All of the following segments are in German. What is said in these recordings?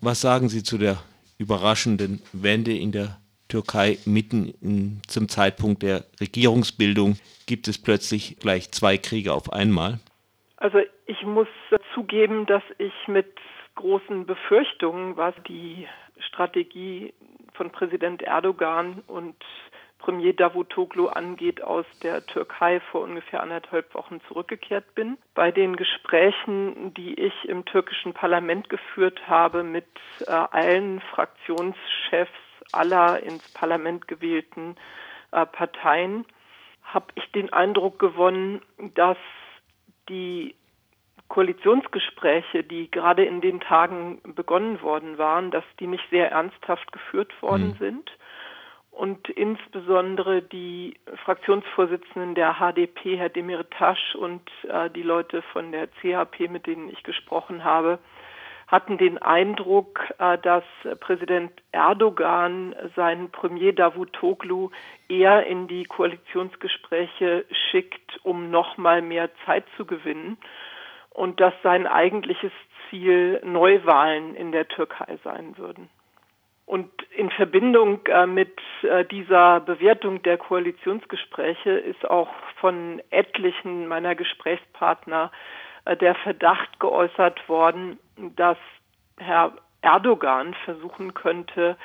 Was sagen Sie zu der überraschenden Wende in der Türkei mitten in, zum Zeitpunkt der Regierungsbildung? Gibt es plötzlich gleich zwei Kriege auf einmal? Also ich muss zugeben, dass ich mit großen Befürchtungen, was die Strategie von Präsident Erdogan und Premier Davutoglu angeht, aus der Türkei vor ungefähr anderthalb Wochen zurückgekehrt bin. Bei den Gesprächen, die ich im türkischen Parlament geführt habe mit äh, allen Fraktionschefs aller ins Parlament gewählten äh, Parteien, habe ich den Eindruck gewonnen, dass die Koalitionsgespräche, die gerade in den Tagen begonnen worden waren, dass die nicht sehr ernsthaft geführt worden mhm. sind und insbesondere die Fraktionsvorsitzenden der HDP, Herr Demirtaş und äh, die Leute von der CHP, mit denen ich gesprochen habe, hatten den Eindruck, äh, dass Präsident Erdogan seinen Premier Davutoglu eher in die Koalitionsgespräche schickt, um noch mal mehr Zeit zu gewinnen und dass sein eigentliches Ziel Neuwahlen in der Türkei sein würden. Und in Verbindung äh, mit äh, dieser Bewertung der Koalitionsgespräche ist auch von etlichen meiner Gesprächspartner äh, der Verdacht geäußert worden, dass Herr Erdogan versuchen könnte,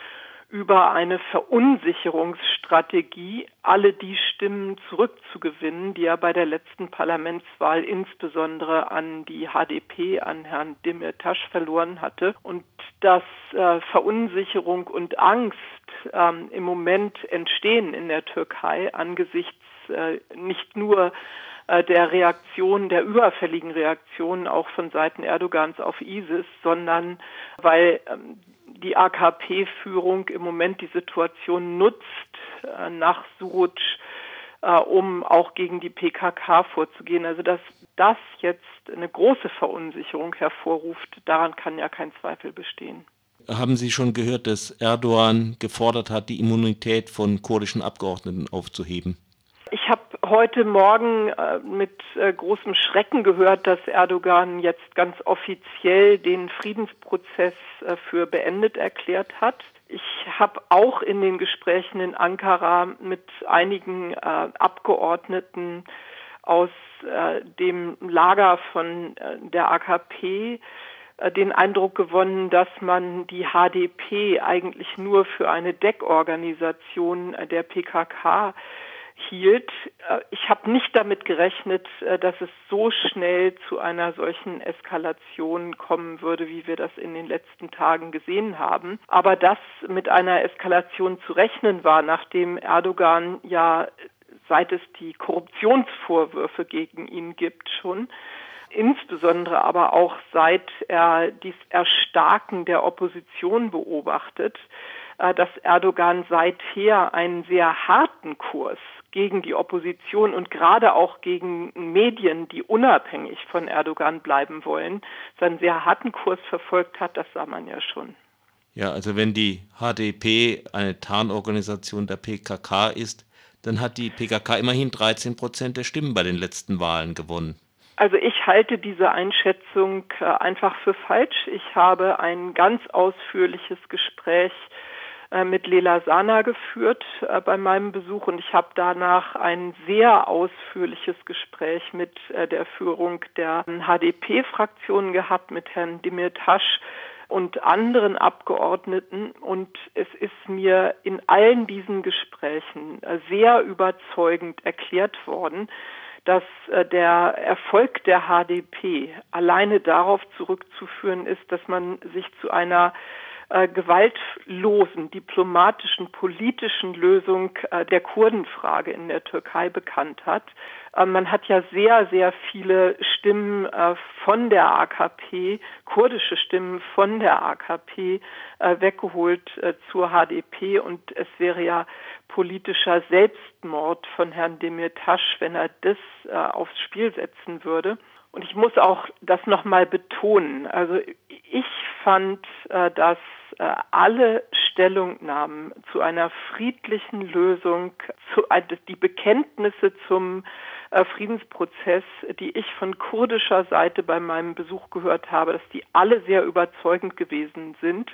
über eine Verunsicherungsstrategie alle die Stimmen zurückzugewinnen, die er bei der letzten Parlamentswahl insbesondere an die HDP, an Herrn Demirtas verloren hatte. Und dass äh, Verunsicherung und Angst ähm, im Moment entstehen in der Türkei angesichts äh, nicht nur äh, der Reaktion, der überfälligen Reaktion auch von Seiten Erdogans auf ISIS, sondern weil ähm, die AKP-Führung im Moment die Situation nutzt, äh, nach Suruc, äh, um auch gegen die PKK vorzugehen. Also dass das jetzt eine große Verunsicherung hervorruft, daran kann ja kein Zweifel bestehen. Haben Sie schon gehört, dass Erdogan gefordert hat, die Immunität von kurdischen Abgeordneten aufzuheben? Ich habe heute Morgen äh, mit äh, großem Schrecken gehört, dass Erdogan jetzt ganz offiziell den Friedensprozess äh, für beendet erklärt hat. Ich habe auch in den Gesprächen in Ankara mit einigen Abgeordneten aus dem Lager von der AKP den Eindruck gewonnen, dass man die HDP eigentlich nur für eine Deckorganisation der PKK hielt. Äh, ich habe nicht damit gerechnet, äh, dass es so schnell zu einer solchen Eskalation kommen würde, wie wir das in den letzten Tagen gesehen haben. Aber dass mit einer Eskalation zu rechnen war, nachdem Erdogan ja seit es die Korruptionsvorwürfe gegen ihn gibt schon, insbesondere aber auch seit er dies Erstarken der Opposition beobachtet, äh, dass Erdogan seither einen sehr harten Kurs gegen die Opposition und gerade auch gegen Medien, die unabhängig von Erdogan bleiben wollen, seinen sehr harten Kurs verfolgt hat, das sah man ja schon. Ja, also wenn die HDP eine Tarnorganisation der PKK ist, dann hat die PKK immerhin 13 Prozent der Stimmen bei den letzten Wahlen gewonnen. Also ich halte diese Einschätzung äh, einfach für falsch. Ich habe ein ganz ausführliches Gespräch äh, mit Lela Sana geführt äh, bei meinem Besuch. Und ich habe danach ein sehr ausführliches Gespräch mit äh, der Führung der HDP-Fraktion gehabt, mit Herrn Demirtas und anderen Abgeordneten. Und es ist mir in allen diesen Gesprächen sehr überzeugend erklärt worden, dass der Erfolg der HDP alleine darauf zurückzuführen ist, dass man sich zu einer äh, gewaltlosen diplomatischen, politischen Lösung äh, der Kurdenfrage in der Türkei bekannt hat. Äh, man hat ja sehr, sehr viele Stimmen äh, von der AKP, kurdische Stimmen von der AKP äh, weggeholt äh, zur HDP und es wäre ja politischer Selbstmord von Herrn Demirtas, wenn er das aufs Spiel setzen würde. Und ich muss auch das nochmal betonen. Also ich fand, dass äh, alle Stellungnahmen zu einer friedlichen Lösung, zu, die Bekenntnisse zum äh, Friedensprozess, die ich von kurdischer Seite bei meinem Besuch gehört habe, dass die alle sehr überzeugend gewesen sind.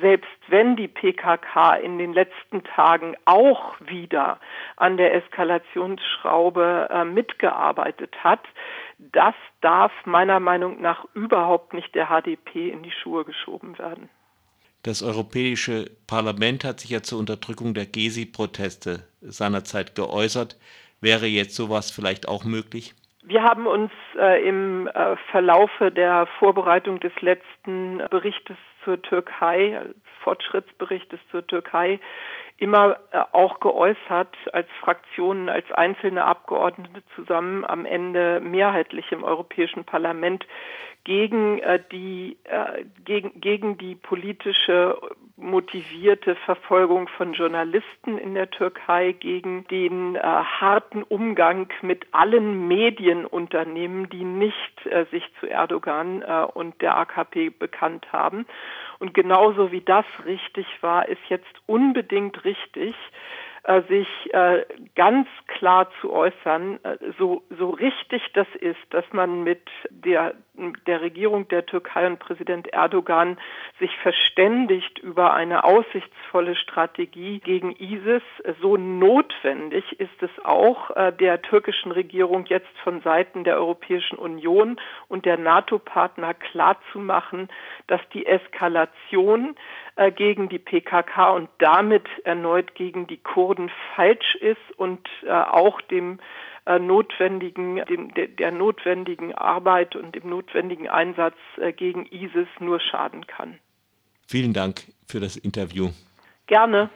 Selbst wenn die PKK in den letzten Tagen auch wieder an der Eskalationsschraube äh, mitgearbeitet hat, das darf meiner Meinung nach überhaupt nicht der HDP in die Schuhe geschoben werden. Das Europäische Parlament hat sich ja zur Unterdrückung der Gezi-Proteste seinerzeit geäußert. Wäre jetzt sowas vielleicht auch möglich? Wir haben uns äh, im äh, Verlaufe der Vorbereitung des letzten Berichtes zur Türkei, Fortschrittsberichtes zur Türkei, immer äh, auch geäußert als Fraktionen, als einzelne Abgeordnete zusammen am Ende mehrheitlich im Europäischen Parlament gegen äh, die äh, gegen gegen die politische motivierte Verfolgung von Journalisten in der Türkei, gegen den harten Umgang mit allen Medienunternehmen, die nicht sich zu Erdogan und der AKP bekannt haben. Und genauso wie das richtig war, ist jetzt unbedingt richtig, äh, sich äh, ganz klar zu äußern, äh, so, so richtig das ist, dass man mit der, der Regierung der Türkei und Präsident Erdogan sich verständigt über eine aussichtsvolle Strategie gegen ISIS, so notwendig ist es auch der türkischen Regierung jetzt von Seiten der Europäischen Union und der NATO-Partner klarzumachen, dass die Eskalation gegen die PKK und damit erneut gegen die Kurden falsch ist und äh, auch dem äh, notwendigen, dem, de, der notwendigen Arbeit und dem notwendigen Einsatz äh, gegen ISIS nur schaden kann. Vielen Dank für das Interview. Gerne.